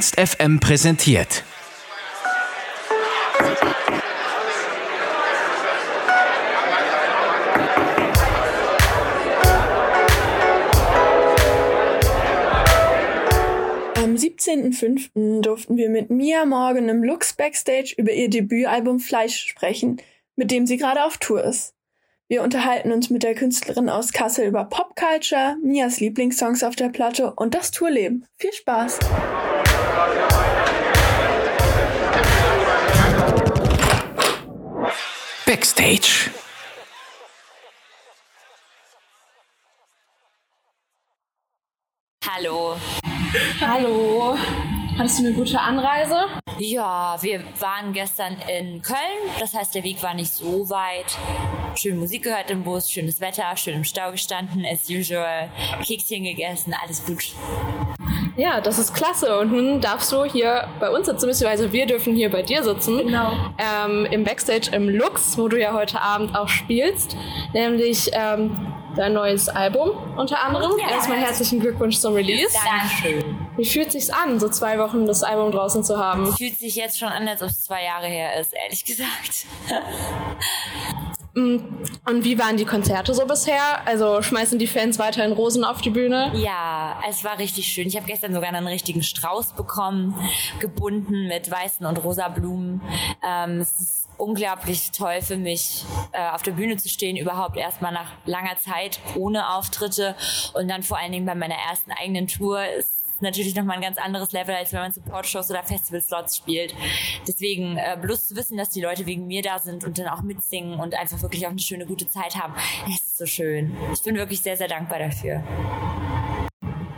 Ernst FM präsentiert. Am 17.05. durften wir mit Mia Morgan im Lux Backstage über ihr Debütalbum Fleisch sprechen, mit dem sie gerade auf Tour ist. Wir unterhalten uns mit der Künstlerin aus Kassel über Popculture, Mias Lieblingssongs auf der Platte und das Tourleben. Viel Spaß! Backstage. Hallo. Hallo. Hattest du eine gute Anreise? Ja, wir waren gestern in Köln. Das heißt, der Weg war nicht so weit. Schön Musik gehört im Bus, schönes Wetter, schön im Stau gestanden, as usual. Kekschen gegessen, alles gut. Ja, das ist klasse. Und nun darfst du hier bei uns sitzen, beziehungsweise wir dürfen hier bei dir sitzen. Genau. Ähm, Im Backstage im Lux, wo du ja heute Abend auch spielst. Nämlich ähm, dein neues Album unter anderem. Ja. Erstmal herzlichen Glückwunsch zum Release. Dankeschön. Wie fühlt sich's an, so zwei Wochen das Album draußen zu haben? Fühlt sich jetzt schon an, als ob es zwei Jahre her ist, ehrlich gesagt. Und wie waren die Konzerte so bisher? Also schmeißen die Fans weiterhin Rosen auf die Bühne? Ja, es war richtig schön. Ich habe gestern sogar einen richtigen Strauß bekommen, gebunden mit weißen und rosa Blumen. Ähm, es ist unglaublich toll für mich, äh, auf der Bühne zu stehen, überhaupt erstmal nach langer Zeit ohne Auftritte und dann vor allen Dingen bei meiner ersten eigenen Tour ist natürlich nochmal ein ganz anderes Level, als wenn man Support-Shows oder Festival-Slots spielt. Deswegen äh, bloß zu wissen, dass die Leute wegen mir da sind und dann auch mitsingen und einfach wirklich auch eine schöne, gute Zeit haben, es ist so schön. Ich bin wirklich sehr, sehr dankbar dafür.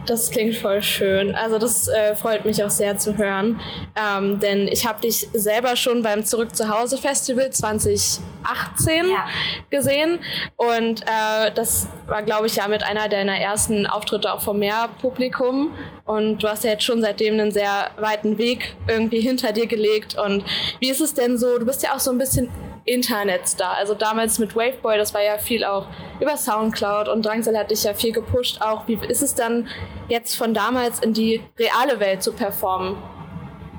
Das klingt voll schön. Also das äh, freut mich auch sehr zu hören, ähm, denn ich habe dich selber schon beim Zurück zu Hause Festival 2018 Ja. gesehen und äh, das war, glaube ich, ja mit einer deiner ersten Auftritte auch vor mehr Publikum und du hast ja jetzt schon seitdem einen sehr weiten Weg irgendwie hinter dir gelegt und wie ist es denn so? Du bist ja auch so ein bisschen Internetstar. Also damals mit Waveboy, das war ja viel auch über Soundcloud und Drangsal hat dich ja viel gepusht auch. Wie ist es dann jetzt von damals in die reale Welt zu performen?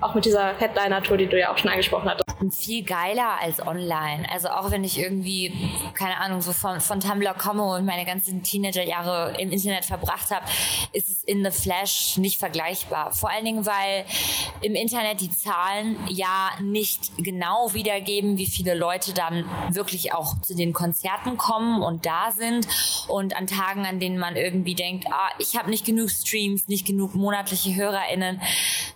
Auch mit dieser Headliner-Tour, die du ja auch schon angesprochen hattest. viel geiler als online. Also auch wenn ich irgendwie, keine Ahnung, so von, von Tumblr komme und meine ganzen Teenagerjahre im Internet verbracht habe, ist es in the Flash nicht vergleichbar. Vor allen Dingen, weil im Internet die Zahlen ja nicht genau wiedergeben, wie viele Leute dann wirklich auch zu den Konzerten kommen und da sind. Und an Tagen, an denen man irgendwie denkt, ah, ich habe nicht genug Streams, nicht genug monatliche HörerInnen.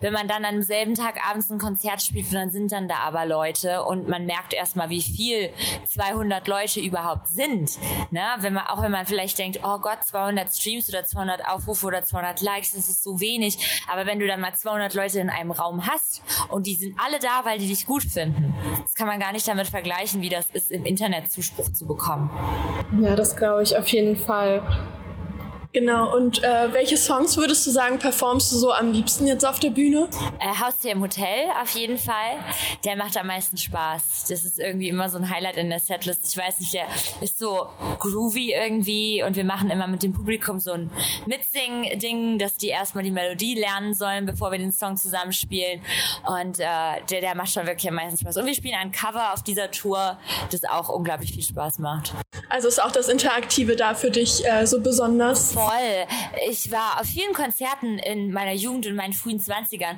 Wenn man dann am selben Tag abends ein Konzert spielt, dann sind dann da aber Leute und man merkt erstmal, wie viel 200 Leute überhaupt sind. Ne? Wenn man, auch wenn man vielleicht denkt, oh Gott, 200 Streams oder 200 Aufrufe oder 200 Likes, das ist so wenig. Aber wenn du dann mal 200 Leute in einem Raum hast und die sind alle da, weil die dich gut finden, das kann man gar nicht damit vergleichen, wie das ist, im Internet Zuspruch zu bekommen. Ja, das glaube ich auf jeden Fall. Genau, und äh, welche Songs würdest du sagen, performst du so am liebsten jetzt auf der Bühne? Äh, Haustier im Hotel auf jeden Fall. Der macht am meisten Spaß. Das ist irgendwie immer so ein Highlight in der Setlist. Ich weiß nicht, der ist so groovy irgendwie und wir machen immer mit dem Publikum so ein Mitsing-Ding, dass die erstmal die Melodie lernen sollen, bevor wir den Song zusammenspielen. Und äh, der, der macht schon wirklich am meisten Spaß. Und wir spielen ein Cover auf dieser Tour, das auch unglaublich viel Spaß macht. Also ist auch das Interaktive da für dich äh, so besonders? Voll. Ich war auf vielen Konzerten in meiner Jugend und meinen frühen Zwanzigern.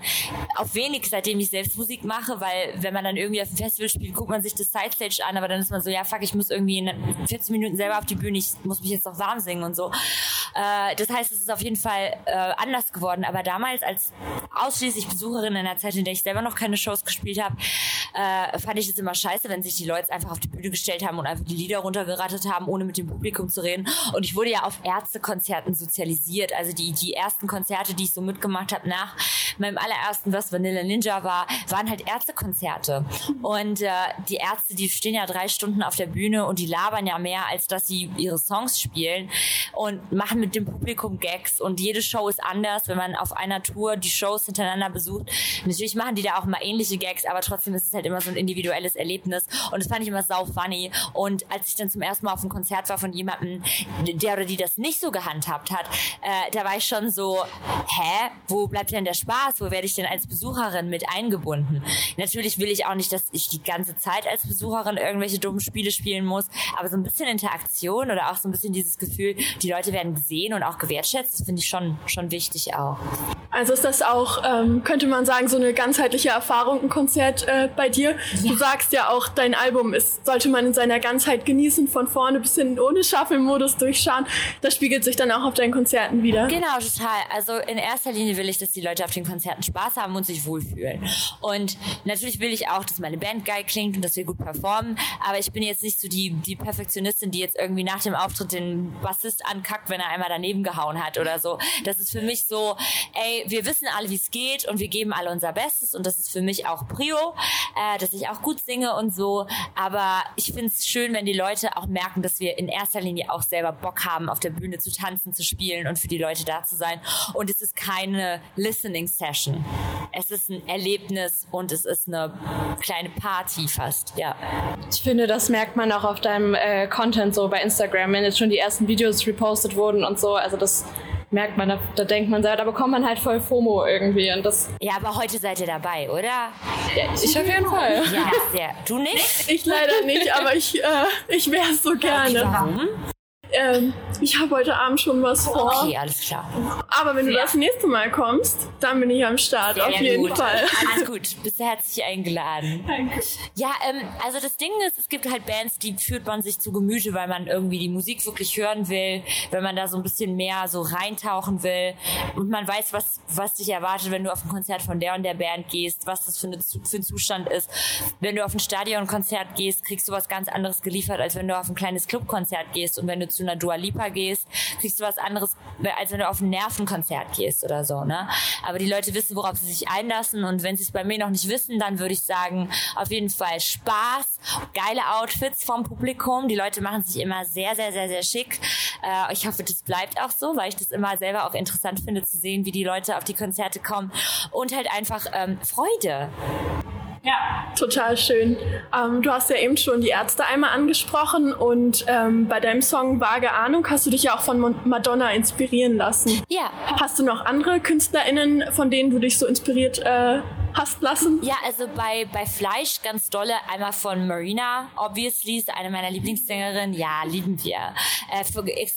Auf wenig, seitdem ich selbst Musik mache, weil wenn man dann irgendwie auf dem Festival spielt, guckt man sich das Sidestage an, aber dann ist man so, ja fuck, ich muss irgendwie in 14 Minuten selber auf die Bühne, ich muss mich jetzt noch warm singen und so. Äh, das heißt, es ist auf jeden Fall äh, anders geworden. Aber damals als ausschließlich Besucherin in der Zeit, in der ich selber noch keine Shows gespielt habe, äh, fand ich es immer scheiße, wenn sich die Leute einfach auf die Bühne gestellt haben und einfach die Lieder runtergerattet haben, ohne mit dem Publikum zu reden. Und ich wurde ja auf Ärztekonzerten sozialisiert. Also die, die ersten Konzerte, die ich so mitgemacht habe nach meinem allerersten, was Vanilla Ninja war, waren halt Ärztekonzerte. Und äh, die Ärzte, die stehen ja drei Stunden auf der Bühne und die labern ja mehr, als dass sie ihre Songs spielen und machen mit dem Publikum Gags. Und jede Show ist anders, wenn man auf einer Tour die Shows hintereinander besucht. Natürlich machen die da auch mal ähnliche Gags, aber trotzdem ist es halt immer so ein individuelles Erlebnis. Und das fand ich immer sau funny. Und als ich dann zum ersten Mal auf einem Konzert war von jemandem, der oder die das nicht so gehandhabt hat, äh, da war ich schon so, hä, wo bleibt denn der Spaß? Spaß? Wo werde ich denn als Besucherin mit eingebunden? Natürlich will ich auch nicht, dass ich die ganze Zeit als Besucherin irgendwelche dummen Spiele spielen muss, aber so ein bisschen Interaktion oder auch so ein bisschen dieses Gefühl, die Leute werden gesehen und auch gewertschätzt, das finde ich schon, schon wichtig auch. Also ist das auch, ähm, könnte man sagen, so eine ganzheitliche Erfahrung, ein Konzert äh, bei dir? Ja. Du sagst ja auch, dein Album ist, sollte man in seiner Ganzheit genießen, von vorne bis hinten ohne Shuffle-Modus durchschauen. Das spiegelt sich dann auch auf deinen Konzerten wieder. Genau, total. Also in erster Linie will ich, dass die Leute auf den Konzerten Spaß haben und sich wohlfühlen. Und natürlich will ich auch, dass meine Band geil klingt und dass wir gut performen. Aber ich bin jetzt nicht so die, die Perfektionistin, die jetzt irgendwie nach dem Auftritt den Bassist ankackt, wenn er einmal daneben gehauen hat oder so. Das ist für mich so, ey, wir wissen alle, wie es geht und wir geben alle unser Bestes und das ist für mich auch Prio, äh, dass ich auch gut singe und so. Aber ich finde es schön, wenn die Leute auch merken, dass wir in erster Linie auch selber Bock haben, auf der Bühne zu tanzen, zu spielen und für die Leute da zu sein. Und es ist keine Listening Session. Es ist ein Erlebnis und es ist eine kleine Party fast, ja. Ich finde, das merkt man auch auf deinem äh, Content so bei Instagram, wenn jetzt schon die ersten Videos repostet wurden und so. Also das merkt man, da, da denkt man, da bekommt man halt voll FOMO irgendwie. Und das ja, aber heute seid ihr dabei, oder? Ja, ich auf jeden Fall. Ja, sehr. Du nicht? Ich leider nicht, aber ich, äh, ich wäre es so gerne. Warum? Ähm, ich habe heute Abend schon was vor. Okay, alles klar. Aber wenn du das nächste Mal kommst, dann bin ich am Start, Sehr auf jeden gut. Fall. Alles gut, bist herzlich eingeladen. Danke. Ja, ähm, also das Ding ist, es gibt halt Bands, die führt man sich zu Gemüte, weil man irgendwie die Musik wirklich hören will, wenn man da so ein bisschen mehr so reintauchen will und man weiß, was, was dich erwartet, wenn du auf ein Konzert von der und der Band gehst, was das für, eine, für ein Zustand ist. Wenn du auf ein Stadionkonzert gehst, kriegst du was ganz anderes geliefert, als wenn du auf ein kleines Clubkonzert gehst und wenn du zu einer Dua Lipa gehst, kriegst du was anderes, als wenn du auf ein Nervenkonzert gehst oder so, ne? Aber die Leute wissen, worauf sie sich einlassen und wenn sie es bei mir noch nicht wissen, dann würde ich sagen, auf jeden Fall Spaß, geile Outfits vom Publikum. Die Leute machen sich immer sehr, sehr, sehr, sehr schick. Äh, ich hoffe, das bleibt auch so, weil ich das immer selber auch interessant finde zu sehen, wie die Leute auf die Konzerte kommen und halt einfach ähm, Freude. Ja, total schön. Ähm, du hast ja eben schon die Ärzte einmal angesprochen und ähm, bei deinem Song Vage Ahnung hast du dich ja auch von Madonna inspirieren lassen. Ja. Hast du noch andere KünstlerInnen, von denen du dich so inspiriert äh, hast lassen? Ja, also bei, bei Fleisch ganz dolle. Einmal von Marina, obviously, ist eine meiner Lieblingssängerinnen. Ja, lieben wir. Äh, für, äh,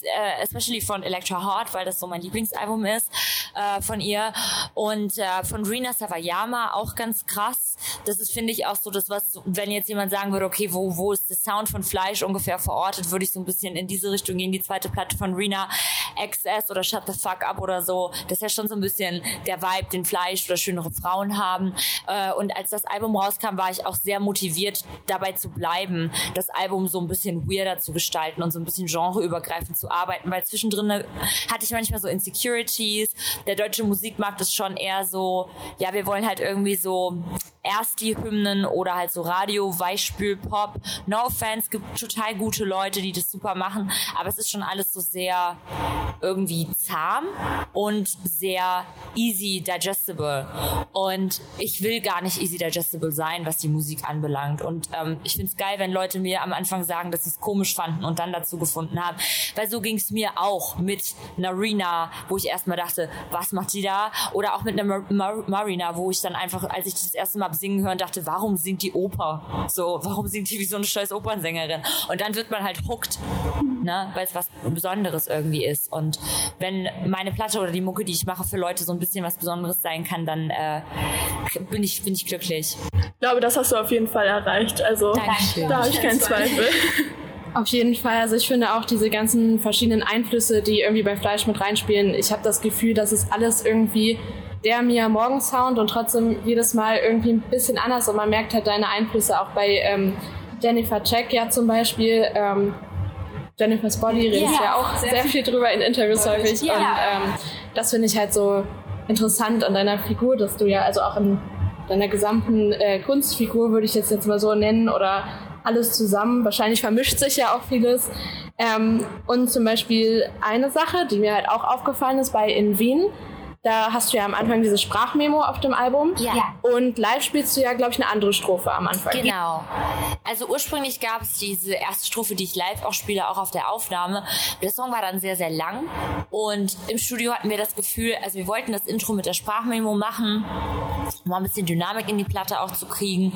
especially von Electra Heart, weil das so mein Lieblingsalbum ist äh, von ihr. Und äh, von Rina Sawayama auch ganz krass. Das ist, finde ich, auch so das, was, wenn jetzt jemand sagen würde, okay, wo, wo ist der Sound von Fleisch ungefähr verortet, würde ich so ein bisschen in diese Richtung gehen. Die zweite Platte von Rina, XS oder Shut the Fuck Up oder so. Das ist ja schon so ein bisschen der Vibe, den Fleisch oder schönere Frauen haben. Äh, und als das Album rauskam, war ich auch sehr motiviert, dabei zu bleiben, das Album so ein bisschen weirder zu gestalten und so ein bisschen genreübergreifend zu arbeiten, weil zwischendrin hatte ich manchmal so Insecurities. Der deutsche Musikmarkt ist schon eher so, ja, wir wollen halt irgendwie so erst die Hymnen oder halt so Radio, Weichspül, Pop. No offense, gibt total gute Leute, die das super machen, aber es ist schon alles so sehr irgendwie zahm und sehr easy digestible. Und ich will gar nicht easy digestible sein, was die Musik anbelangt. Und ähm, ich find's geil, wenn Leute mir am Anfang sagen, dass sie es komisch fanden und dann dazu gefunden haben. Weil so ging's mir auch mit Narina, wo ich erstmal dachte, was macht die da? Oder auch mit einer Mar Marina, wo ich dann einfach, als ich das erste Mal habe singen hören, dachte, warum singt die Oper? So, warum singt die wie so eine scheiß Opernsängerin? Und dann wird man halt hooked, ne? weil es was Besonderes irgendwie ist. Und wenn meine Platte oder die Mucke, die ich mache, für Leute so ein bisschen was Besonderes sein kann, dann äh, bin, ich, bin ich glücklich. Ich glaube, das hast du auf jeden Fall erreicht. Also Dankeschön. da habe ich keinen Zweifel. Auf jeden Fall. Also ich finde auch diese ganzen verschiedenen Einflüsse, die irgendwie bei Fleisch mit reinspielen. Ich habe das Gefühl, dass es alles irgendwie der Mia Morgan Sound und trotzdem jedes Mal irgendwie ein bisschen anders und man merkt halt deine Einflüsse auch bei ähm, Jennifer Check ja zum Beispiel. Ähm, Jennifer's Body redet ja, ja auch sehr, sehr viel drüber in Interviews häufig ja. und ähm, das finde ich halt so interessant an deiner Figur, dass du ja also auch in deiner gesamten äh, Kunstfigur würde ich jetzt jetzt mal so nennen oder alles zusammen. Wahrscheinlich vermischt sich ja auch vieles. Ähm, und zum Beispiel eine Sache, die mir halt auch aufgefallen ist bei In Wien, Da hast du ja am Anfang dieses Sprachmemo auf dem Album. Ja. Und live spielst du ja, glaube ich, eine andere Strophe am Anfang. Genau. Also ursprünglich gab es diese erste Strophe, die ich live auch spiele, auch auf der Aufnahme. Der Song war dann sehr, sehr lang. Und im Studio hatten wir das Gefühl, also wir wollten das Intro mit der Sprachmemo machen, um mal ein bisschen Dynamik in die Platte auch zu kriegen.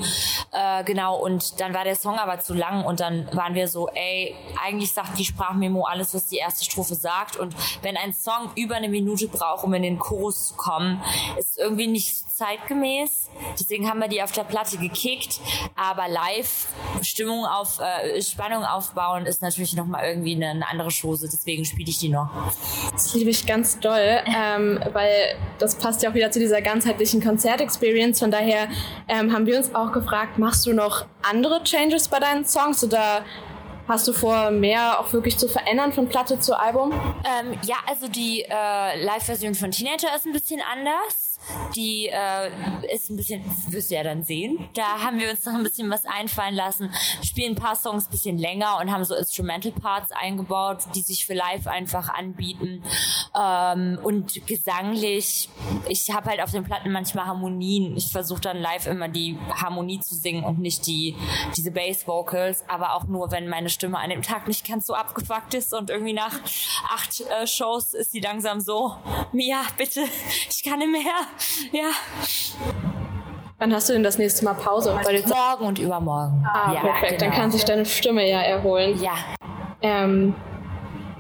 Äh, genau, und dann war der Song aber zu lang und dann waren wir so, ey, eigentlich sagt die Sprachmemo alles, was die erste Strophe sagt. Und wenn ein Song über eine Minute braucht, um in den Chorus zu kommen, ist irgendwie nicht zeitgemäß. Deswegen haben wir die auf der Platte gekickt. Aber live Stimmung auf, äh, Spannung aufbauen ist natürlich nochmal irgendwie eine, eine andere Chose. Deswegen spiele ich die noch. Das liebe ich ganz doll, ähm, weil das passt ja auch wieder zu dieser ganzheitlichen Konzertexperience. Von daher ähm, haben wir uns auch gefragt, machst du noch andere Changes bei deinen Songs oder Hast du vor, mehr auch wirklich zu verändern von Platte zu Album? Ähm, ja, also die äh, Live-Version von Teenager ist ein bisschen anders. Die äh, ist ein bisschen, wirst du ja dann sehen. Da haben wir uns noch ein bisschen was einfallen lassen, spielen ein paar Songs ein bisschen länger und haben so Instrumental Parts eingebaut, die sich für live einfach anbieten. Ähm, und gesanglich, ich habe halt auf den Platten manchmal Harmonien. Ich versuche dann live immer die Harmonie zu singen und nicht die diese Bass Vocals, aber auch nur, wenn meine Stimme an dem Tag nicht ganz so abgefuckt ist und irgendwie nach acht äh, Shows ist sie langsam so, Mia, bitte, ich kann nicht mehr. Ja. Wann hast du denn das nächste Mal Pause? Morgen und übermorgen. Ah, ja, perfekt. Genau. Dann kann sich deine Stimme ja erholen. Ja. Ähm,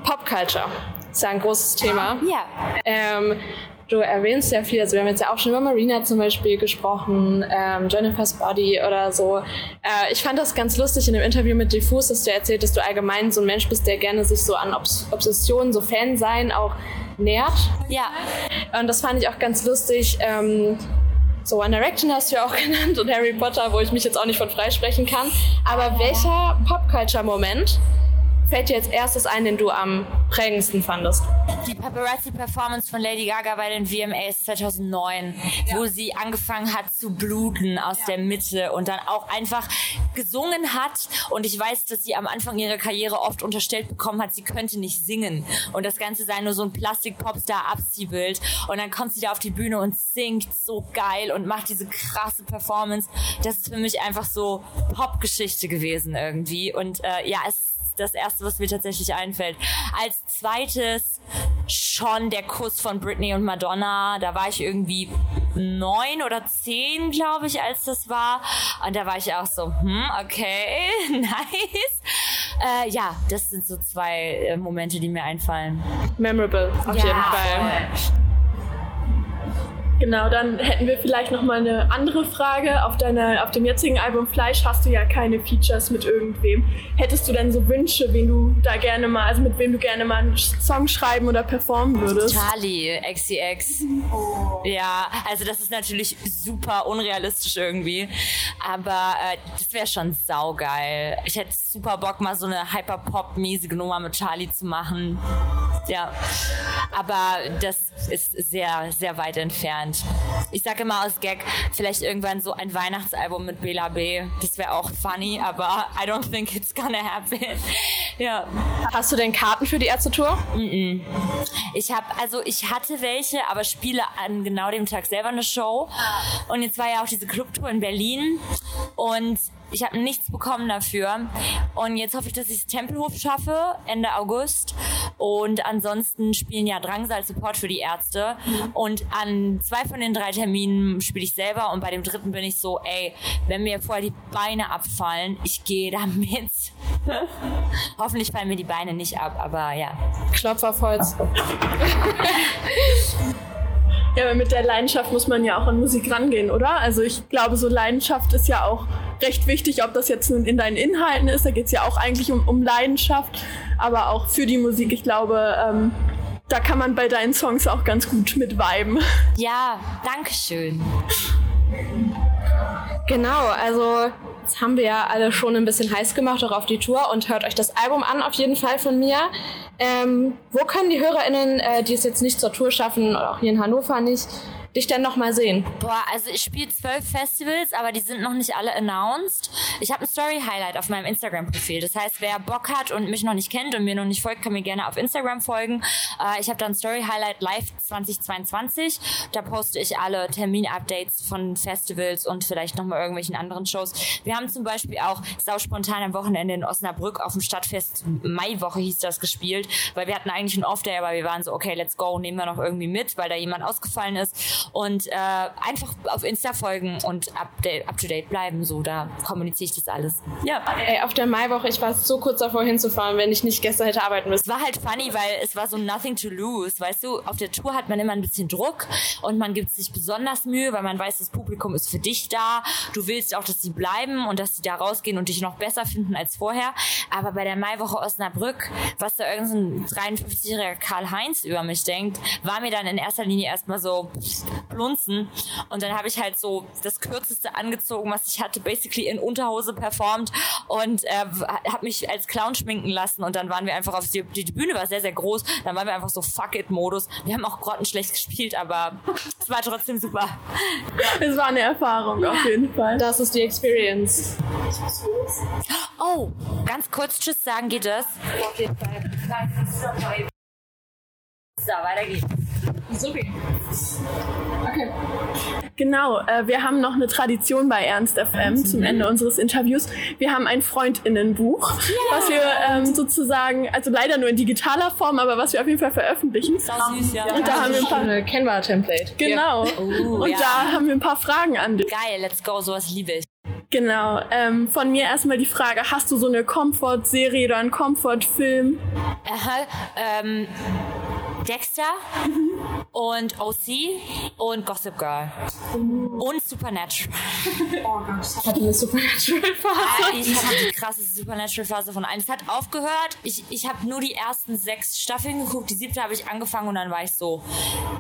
Popculture ist ja ein großes Thema. Ja. Ähm, du erwähnst ja viel, also wir haben jetzt ja auch schon über Marina zum Beispiel gesprochen, ähm, Jennifer's Body oder so. Äh, ich fand das ganz lustig in dem Interview mit Diffus, dass du erzählt, dass du allgemein so ein Mensch bist, der gerne sich so an Obs Obsessionen, so Fan sein auch nährt. Ja. Und das fand ich auch ganz lustig. Ähm, so One Direction hast du ja auch genannt und Harry Potter, wo ich mich jetzt auch nicht von freisprechen kann. Aber welcher Popculture-Moment fällt dir als erstes ein, den du am prägendsten fandest? Die Paparazzi-Performance von Lady Gaga bei den VMAs 2009, ja. wo sie angefangen hat zu bluten aus ja. der Mitte und dann auch einfach gesungen hat. Und ich weiß, dass sie am Anfang ihrer Karriere oft unterstellt bekommen hat, sie könnte nicht singen. Und das Ganze sei nur so ein Plastik-Popstar-Abziehbild. Und dann kommt sie da auf die Bühne und singt so geil und macht diese krasse Performance. Das ist für mich einfach so Popgeschichte gewesen irgendwie. Und äh, ja, es das erste, was mir tatsächlich einfällt. Als zweites schon der Kuss von Britney und Madonna. Da war ich irgendwie neun oder zehn, glaube ich, als das war. Und da war ich auch so, hm, okay, nice. Äh, ja, das sind so zwei äh, Momente, die mir einfallen. Memorable, auf ja, jeden Fall. Voll. Genau, dann hätten wir vielleicht noch mal eine andere Frage. Auf, deiner, auf dem jetzigen Album Fleisch hast du ja keine Features mit irgendwem. Hättest du denn so Wünsche, wen du da gerne mal, also mit wem du gerne mal einen Song schreiben oder performen würdest? Charlie, XCX. Oh. Ja, also das ist natürlich super unrealistisch irgendwie. Aber äh, das wäre schon saugeil. Ich hätte super Bock, mal so eine Hyperpop-mäßige Nummer mit Charlie zu machen. Ja. Aber das ist sehr, sehr weit entfernt. Ich sage immer aus Gag, vielleicht irgendwann so ein Weihnachtsalbum mit Bela B. Das wäre auch funny, aber I don't think it's gonna happen. ja. Hast du denn Karten für die Ärzte-Tour? Mm -mm. Ich habe, also ich hatte welche, aber spiele an genau dem Tag selber eine Show. Und jetzt war ja auch diese Clubtour in Berlin und ich habe nichts bekommen dafür. Und jetzt hoffe ich, dass ich es Tempelhof schaffe, Ende August. Und ansonsten spielen ja Drangsal Support für die Ärzte. Und an zwei von den drei Terminen spiele ich selber. Und bei dem dritten bin ich so, ey, wenn mir vorher die Beine abfallen, ich gehe da mit. Hoffentlich fallen mir die Beine nicht ab, aber ja. Klopf auf Holz. Ja, aber mit der Leidenschaft muss man ja auch an Musik rangehen, oder? Also ich glaube, so Leidenschaft ist ja auch recht wichtig, ob das jetzt in deinen Inhalten ist. Da geht es ja auch eigentlich um, um Leidenschaft, aber auch für die Musik. Ich glaube, ähm, da kann man bei deinen Songs auch ganz gut mit viben. Ja, danke schön. Genau, also jetzt haben wir ja alle schon ein bisschen heiß gemacht, auch auf die Tour und hört euch das Album an, auf jeden Fall von mir. Ähm, wo können die HörerInnen, äh, die es jetzt nicht zur Tour schaffen, oder auch hier in Hannover nicht, dich denn noch mal sehen? Boah, also ich spiele zwölf Festivals, aber die sind noch nicht alle announced. Ich habe ein Story-Highlight auf meinem Instagram-Profil. Das heißt, wer Bock hat und mich noch nicht kennt und mir noch nicht folgt, kann mir gerne auf Instagram folgen. Äh, ich habe dann Story-Highlight Live 2022. Da poste ich alle Termin-Updates von Festivals und vielleicht noch mal irgendwelchen anderen Shows. Wir haben zum Beispiel auch sau spontan am Wochenende in Osnabrück auf dem Stadtfest Maiwoche hieß das gespielt, weil wir hatten eigentlich einen Off-Day, aber wir waren so, okay, let's go, nehmen wir noch irgendwie mit, weil da jemand ausgefallen ist und äh, einfach auf Insta folgen und up, up to date bleiben. So, da kommuniziere ich das alles. Ja. Ey, auf der Maiwoche, ich war so kurz davor hinzufahren, wenn ich nicht gestern hätte arbeiten müssen. Es war halt funny, weil es war so nothing to lose. Weißt du, auf der Tour hat man immer ein bisschen Druck und man gibt sich besonders Mühe, weil man weiß, das Publikum ist für dich da. Du willst auch, dass sie bleiben und dass sie da rausgehen und dich noch besser finden als vorher. Aber bei der Maiwoche Osnabrück, was da irgendein 53-jähriger Karl-Heinz über mich denkt, war mir dann in erster Linie erstmal so, Blunzen. Und dann habe ich halt so das kürzeste angezogen, was ich hatte, basically in Unterhose performt und äh, habe mich als Clown schminken lassen. Und dann waren wir einfach auf die, die Bühne war sehr, sehr groß. Dann waren wir einfach so Fuck it-Modus. Wir haben auch grottenschlecht gespielt, aber es war trotzdem super. Es war eine Erfahrung auf jeden Fall. Das ist die Experience. Oh, ganz kurz Tschüss sagen geht das? Auf jeden Fall. So, weiter geht's. Okay. okay. Genau, äh, wir haben noch eine Tradition bei Ernst FM zum Ende unseres Interviews. Wir haben ein Freundinnenbuch, yeah. was wir ähm, sozusagen, also leider nur in digitaler Form, aber was wir auf jeden Fall veröffentlichen. Sau süß, ja. Und da haben wir ein paar eine Canva-Template. Genau. Ja. Oh, Und ja. da haben wir ein paar Fragen an dich. Geil, let's go, sowas liebe ich. Genau. Ähm, von mir erstmal die Frage: Hast du so eine Comfort-Serie oder einen Comfort-Film? Aha, ähm, Dexter und OC und Gossip Girl und Supernatural. Oh Gott, ich hatte eine Supernatural-Phase. Ah, ich hatte die krasseste Supernatural-Phase von allen. Es hat aufgehört. Ich, ich habe nur die ersten sechs Staffeln geguckt. Die siebte habe ich angefangen und dann war ich so,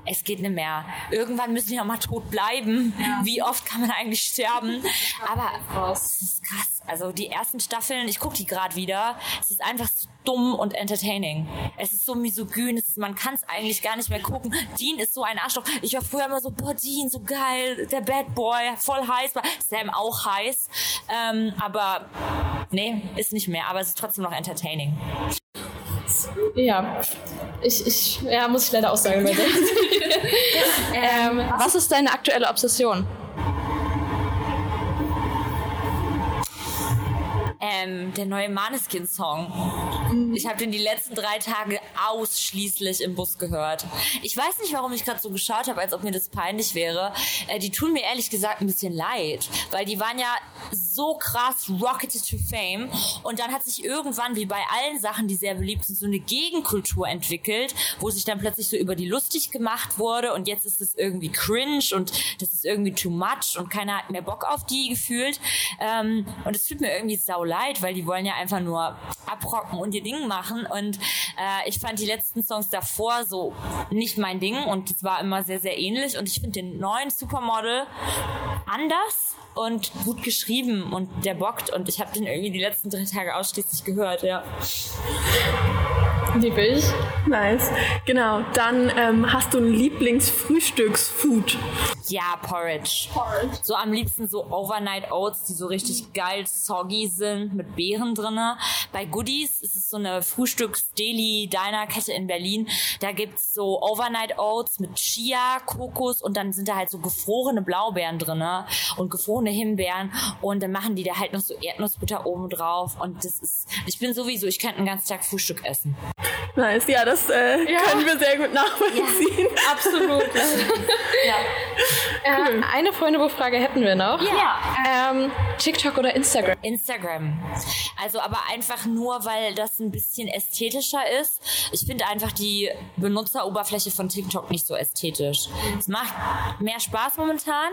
es geht nicht mehr. Irgendwann müssen wir auch mal tot bleiben. Ja. Wie oft kann man eigentlich sterben? Aber es ist krass. Also die ersten Staffeln, ich gucke die gerade wieder. Es ist einfach so dumm und entertaining. Es ist so misogyn, ist, man kann es eigentlich gar nicht mehr gucken. Dean ist so ein Arschloch. Ich war früher immer so, boah, Dean, so geil, der Bad Boy, voll heiß. Sam auch heiß. Ähm, aber nee, ist nicht mehr. Aber es ist trotzdem noch entertaining. Ja, ich, ich ja, muss ich leider auch sagen. ähm, was ist deine aktuelle Obsession? Ähm, der neue Maneskin-Song. Ich habe den die letzten drei Tage ausschließlich im Bus gehört. Ich weiß nicht, warum ich gerade so geschaut habe, als ob mir das peinlich wäre. Äh, die tun mir ehrlich gesagt ein bisschen leid, weil die waren ja so krass rocketed to fame und dann hat sich irgendwann, wie bei allen Sachen, die sehr beliebt sind, so eine Gegenkultur entwickelt, wo sich dann plötzlich so über die lustig gemacht wurde und jetzt ist es irgendwie cringe und das ist irgendwie too much und keiner hat mehr Bock auf die gefühlt. Ähm, und es tut mir irgendwie sau leid, weil die wollen ja einfach nur abrocken und ihr Ding machen. Und äh, ich fand die letzten Songs davor so nicht mein Ding und es war immer sehr, sehr ähnlich. Und ich finde den neuen Supermodel anders und gut geschrieben und der bockt und ich habe den irgendwie die letzten drei Tage ausschließlich gehört, ja. Liebe ich. Nice. Genau. Dann ähm, hast du ein Lieblingsfrühstücksfood. Ja, Porridge. Porridge. So am liebsten so Overnight Oats, die so richtig geil soggy sind mit Beeren drinne. Bei Goodies ist es so eine Frühstücks-Deli-Diner-Kette in Berlin. Da gibt's so Overnight Oats mit Chia, Kokos und dann sind da halt so gefrorene Blaubeeren drinne und gefrorene Himbeeren und dann machen die da halt noch so Erdnussbutter oben drauf und das ist, ich bin sowieso, ich könnte den ganzen Tag Frühstück essen. Nice, ja, das äh, ja. können wir sehr gut nachvollziehen. Ja, absolut. ja. Cool. Äh, eine Freundebuchfrage hätten wir noch. Ja. Ähm, TikTok oder Instagram? Instagram. Also aber einfach nur, weil das ein bisschen ästhetischer ist. Ich finde einfach die Benutzeroberfläche von TikTok nicht so ästhetisch. Es macht mehr Spaß momentan,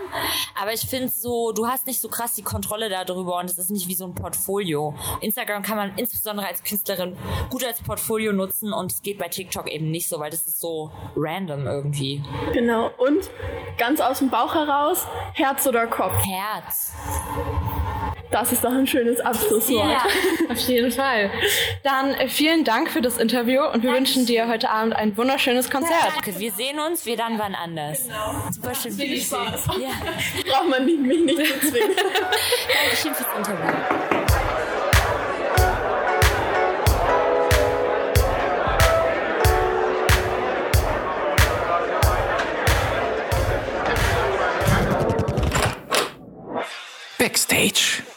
aber ich finde so, du hast nicht so krass die Kontrolle darüber und es ist nicht wie so ein Portfolio. Instagram kann man insbesondere als Künstlerin gut als Portfolio nutzen und es geht bei TikTok eben nicht so, weil das ist so random irgendwie. Genau. Und ganz aus dem Bauch heraus, Herz oder Kopf? Herz. Das ist doch ein schönes Abschlusswort. Ja, auf jeden Fall. Dann äh, vielen Dank für das Interview und wir wünschen dir heute Abend ein wunderschönes Konzert. Danke, wir sehen uns, wir dann wann anders. Super schön. Ja. Braucht man nicht, mich nicht zu zwingen. Dankeschön fürs Interview. stage.